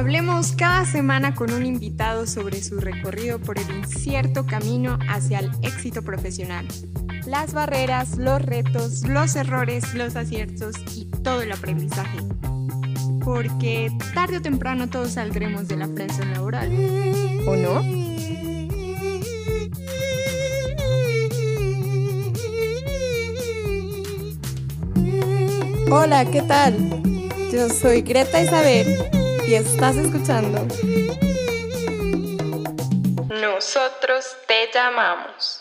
Hablemos cada semana con un invitado sobre su recorrido por el incierto camino hacia el éxito profesional. Las barreras, los retos, los errores, los aciertos y todo el aprendizaje. Porque tarde o temprano todos saldremos de la prensa laboral. ¿O no? Hola, ¿qué tal? Yo soy Greta Isabel y estás escuchando. Nosotros te llamamos.